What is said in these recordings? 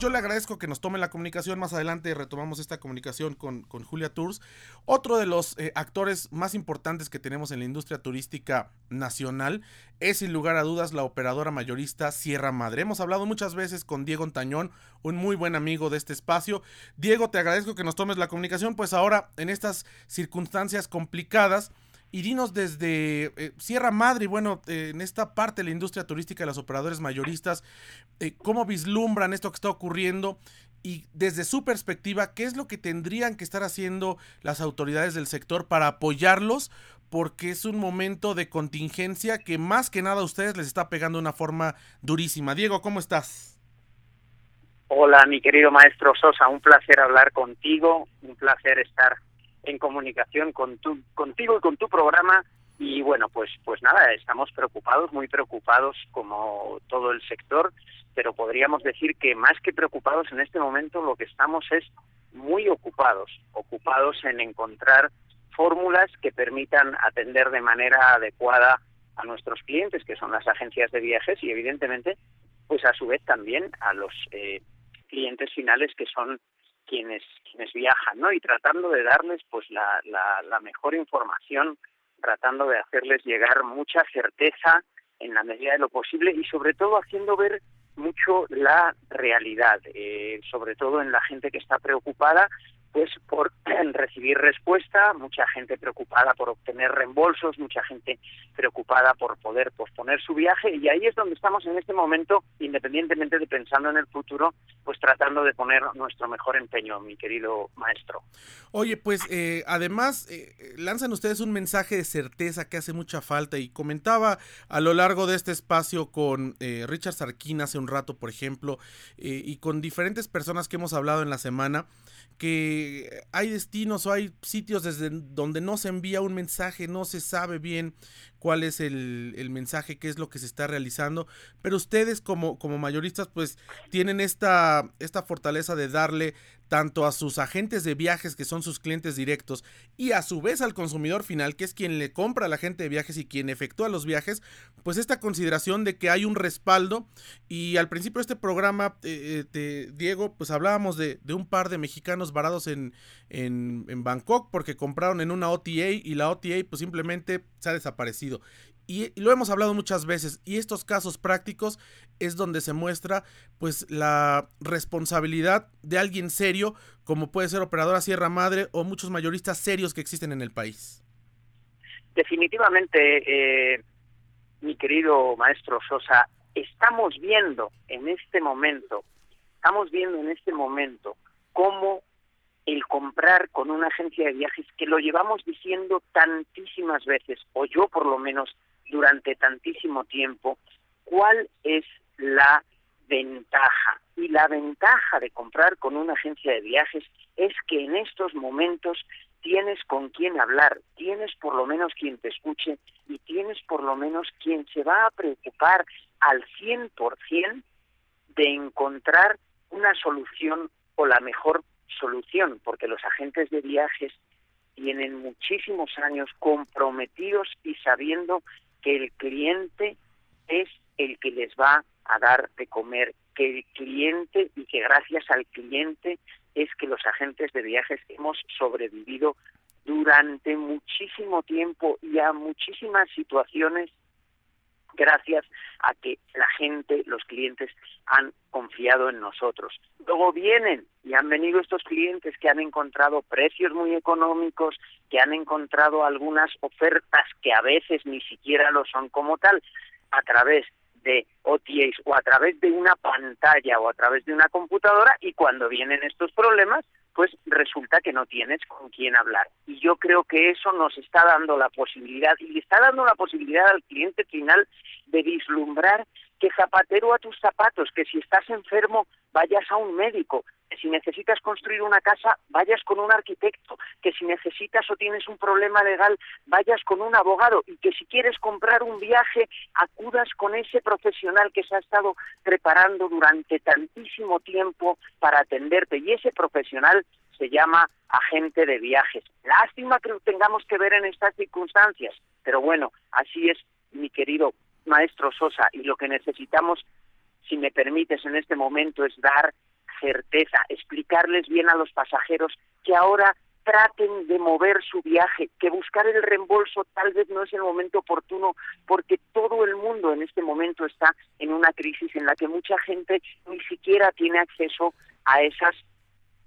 Yo le agradezco que nos tome la comunicación. Más adelante retomamos esta comunicación con, Julia Tours. Otro de los eh, actores más importantes que tenemos en la industria turística nacional es sin lugar a dudas la operadora mayorista Sierra Madre. Hemos hablado muchas veces con Diego Antañón, un muy buen amigo de este espacio. Diego, te agradezco que nos tomes la comunicación, pues ahora en estas circunstancias complicadas y dinos desde eh, Sierra Madre, bueno, eh, en esta parte de la industria turística de los operadores mayoristas, eh, cómo vislumbran esto que está ocurriendo y desde su perspectiva, ¿qué es lo que tendrían que estar haciendo las autoridades del sector para apoyarlos? Porque es un momento de contingencia que más que nada a ustedes les está pegando de una forma durísima. Diego, ¿cómo estás? Hola, mi querido maestro Sosa, un placer hablar contigo, un placer estar en comunicación con tu, contigo y con tu programa. Y bueno pues pues nada estamos preocupados muy preocupados como todo el sector pero podríamos decir que más que preocupados en este momento lo que estamos es muy ocupados ocupados en encontrar fórmulas que permitan atender de manera adecuada a nuestros clientes que son las agencias de viajes y evidentemente pues a su vez también a los eh, clientes finales que son quienes quienes viajan, ¿no? Y tratando de darles pues la, la, la mejor información, tratando de hacerles llegar mucha certeza en la medida de lo posible y sobre todo haciendo ver mucho la realidad, eh, sobre todo en la gente que está preocupada pues por recibir respuesta, mucha gente preocupada por obtener reembolsos, mucha gente preocupada por poder posponer su viaje y ahí es donde estamos en este momento, independientemente de pensando en el futuro, pues tratando de poner nuestro mejor empeño, mi querido maestro. Oye, pues eh, además eh, lanzan ustedes un mensaje de certeza que hace mucha falta y comentaba a lo largo de este espacio con eh, Richard Sarquín hace un rato, por ejemplo, y con diferentes personas que hemos hablado en la semana, que hay destinos o hay sitios desde donde no se envía un mensaje, no se sabe bien cuál es el, el, mensaje, qué es lo que se está realizando, pero ustedes como, como mayoristas pues tienen esta, esta fortaleza de darle tanto a sus agentes de viajes que son sus clientes directos y a su vez al consumidor final que es quien le compra a la gente de viajes y quien efectúa los viajes, pues esta consideración de que hay un respaldo. Y al principio de este programa, eh, eh Diego, pues hablábamos de, de, un par de mexicanos varados en, en, en Bangkok porque compraron en una OTA y la OTA pues simplemente se ha desaparecido y, lo hemos hablado muchas veces, y estos casos prácticos es donde se muestra pues la responsabilidad de alguien serio, como puede ser Operadora Sierra Madre o muchos mayoristas serios que existen en el país. Definitivamente, eh, mi querido maestro Sosa, estamos viendo en este momento, estamos viendo en este momento cómo el comprar con una agencia de viajes que lo llevamos diciendo tantísimas veces, o yo por lo menos durante tantísimo tiempo, cuál es la ventaja. Y la ventaja de comprar con una agencia de viajes es que en estos momentos tienes con quién hablar, tienes por lo menos quien te escuche y tienes por lo menos quien se va a preocupar al 100% de encontrar una solución o la mejor solución, porque los agentes de viajes tienen muchísimos años comprometidos y sabiendo que el cliente es el que les va a dar de comer, que el cliente y que gracias al cliente es que los agentes de viajes hemos sobrevivido durante muchísimo tiempo y a muchísimas situaciones gracias a que la gente, los clientes han confiado en nosotros. Luego vienen y han venido estos clientes que han encontrado precios muy económicos, que han encontrado algunas ofertas que a veces ni siquiera lo son como tal, a través de OTAs o a través de una pantalla o a través de una computadora y cuando vienen estos problemas, pues resulta que no tienes con quién hablar. Y yo creo que eso nos está dando la posibilidad y está dando la posibilidad al cliente final de vislumbrar que zapatero a tus zapatos, que si estás enfermo vayas a un médico, que si necesitas construir una casa vayas con un arquitecto, que si necesitas o tienes un problema legal vayas con un abogado y que si quieres comprar un viaje acudas con ese profesional que se ha estado preparando durante tantísimo tiempo para atenderte y ese profesional se llama agente de viajes. Lástima que lo tengamos que ver en estas circunstancias, pero bueno, así es, mi querido maestro Sosa, y lo que necesitamos, si me permites en este momento, es dar certeza, explicarles bien a los pasajeros que ahora traten de mover su viaje, que buscar el reembolso tal vez no es el momento oportuno, porque todo el mundo en este momento está en una crisis en la que mucha gente ni siquiera tiene acceso a esas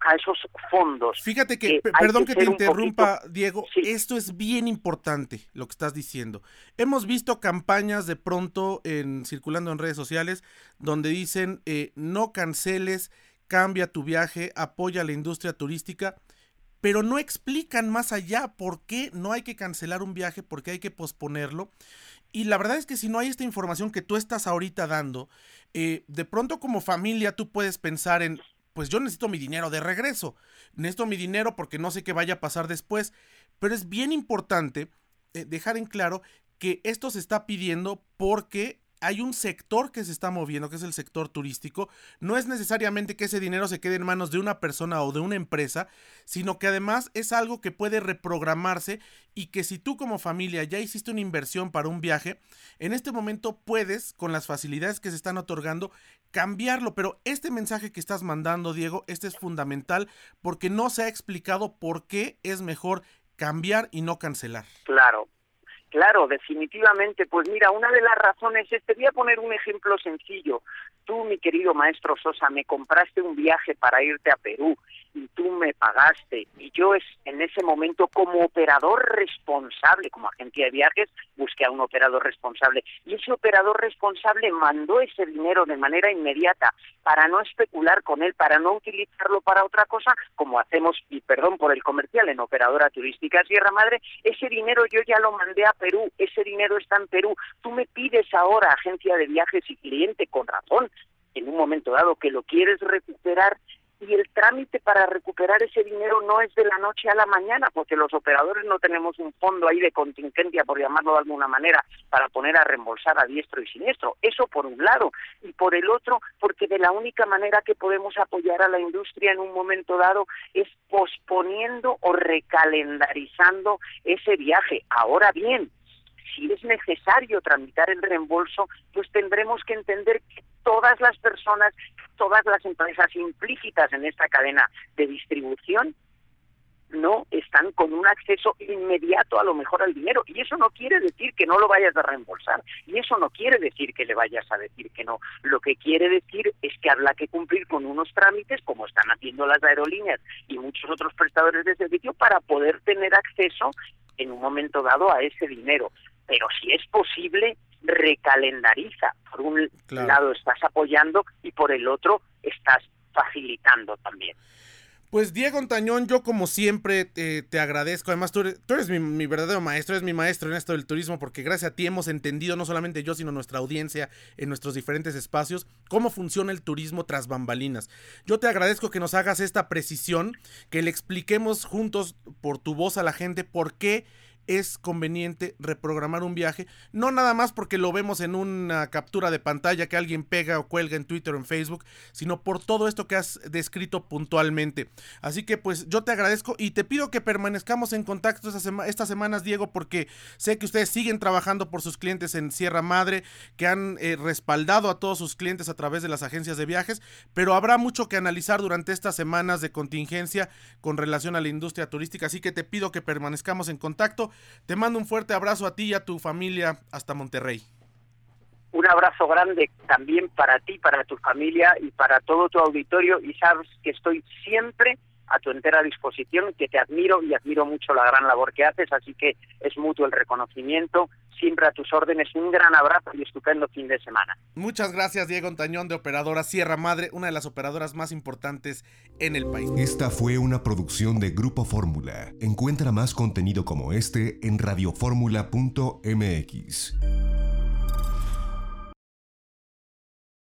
a esos fondos. Fíjate que, perdón que, te interrumpa, Diego, esto es bien importante lo que estás diciendo. Hemos visto campañas de pronto en circulando en redes sociales donde dicen eh, no canceles, cambia tu viaje, apoya a la industria turística pero no explican más allá por qué no hay que cancelar un viaje, por qué hay que posponerlo. Y la verdad es que si no hay esta información que tú estás ahorita dando, eh, de pronto como familia tú puedes pensar en, pues yo necesito mi dinero de regreso, necesito mi dinero porque no sé qué vaya a pasar después, pero es bien importante eh, dejar en claro que esto se está pidiendo porque hay un sector que se está moviendo, que es el sector turístico. No es necesariamente que ese dinero se quede en manos de una persona o de una empresa, sino que además es algo que puede reprogramarse y que si tú como familia ya hiciste una inversión para un viaje, en este momento puedes, con las facilidades que se están otorgando, cambiarlo. Pero este mensaje que estás mandando, Diego, este es fundamental porque no se ha explicado por qué es mejor cambiar y no cancelar. Claro, Claro, definitivamente. Pues mira, una de las razones es, te voy a poner un ejemplo sencillo. Tú, mi querido maestro Sosa, me compraste un viaje para irte a Perú y tú me pagaste. Y yo es, en ese momento, como operador responsable, como agencia de viajes, busqué a un operador responsable. Y ese operador responsable mandó ese dinero de manera inmediata para no especular con él, para no utilizarlo para otra cosa, como hacemos, y perdón por el comercial, en Operadora Turística Sierra Madre, ese dinero yo ya lo mandé a Perú, ese dinero está en Perú. Tú me pides ahora, agencia de viajes y cliente, con razón, en un momento dado que lo quieres recuperar y el trámite para recuperar ese dinero no es de la noche a la mañana, porque los operadores no tenemos un fondo ahí de contingencia, por llamarlo de alguna manera, para poner a reembolsar a diestro y siniestro. Eso por un lado. Y por el otro, porque de la única manera que podemos apoyar a la industria en un momento dado es posponiendo o recalendarizando ese viaje. Ahora bien, si es necesario tramitar el reembolso, pues tendremos que entender que todas las personas, todas las empresas implícitas en esta cadena de distribución no están con un acceso inmediato a lo mejor al dinero. Y eso no quiere decir que no lo vayas a reembolsar. Y eso no quiere decir que le vayas a decir que no. Lo que quiere decir es que habrá que cumplir con unos trámites como están haciendo las aerolíneas y muchos otros prestadores de servicio para poder tener acceso en un momento dado a ese dinero. Pero si es posible, recalendariza. Por un lado estás apoyando y por el otro estás facilitando también. Pues Diego Antañón, yo como siempre te, agradezco. Además, tú eres, mi, verdadero maestro, eres mi maestro en esto del turismo, porque gracias a ti hemos entendido, no solamente yo, sino nuestra audiencia en nuestros diferentes espacios, cómo funciona el turismo tras bambalinas. Yo te agradezco que nos hagas esta precisión, que le expliquemos juntos por tu voz a la gente por qué es conveniente reprogramar un viaje, no nada más porque lo vemos en una captura de pantalla que alguien pega o cuelga en Twitter o en Facebook, sino por todo esto que has descrito puntualmente. Así que pues yo te agradezco y te pido que permanezcamos en contacto estas, semanas, Diego, porque sé que ustedes siguen trabajando por sus clientes en Sierra Madre, que han eh, respaldado a todos sus clientes a través de las agencias de viajes, pero habrá mucho que analizar durante estas semanas de contingencia con relación a la industria turística, así que te pido que permanezcamos en contacto te mando un fuerte abrazo a ti y a tu familia hasta Monterrey. Un abrazo grande también para ti, para tu familia y para todo tu auditorio y sabes que estoy siempre a tu entera disposición, que te admiro y admiro mucho la gran labor que haces, así que es mutuo el reconocimiento, siempre a tus órdenes, un gran abrazo y estupendo fin de semana. Muchas gracias Diego Antañón de Operadora Sierra Madre, una de las operadoras más importantes en el país. Esta fue una producción de Grupo Fórmula. Encuentra más contenido como este en radioformula.mx.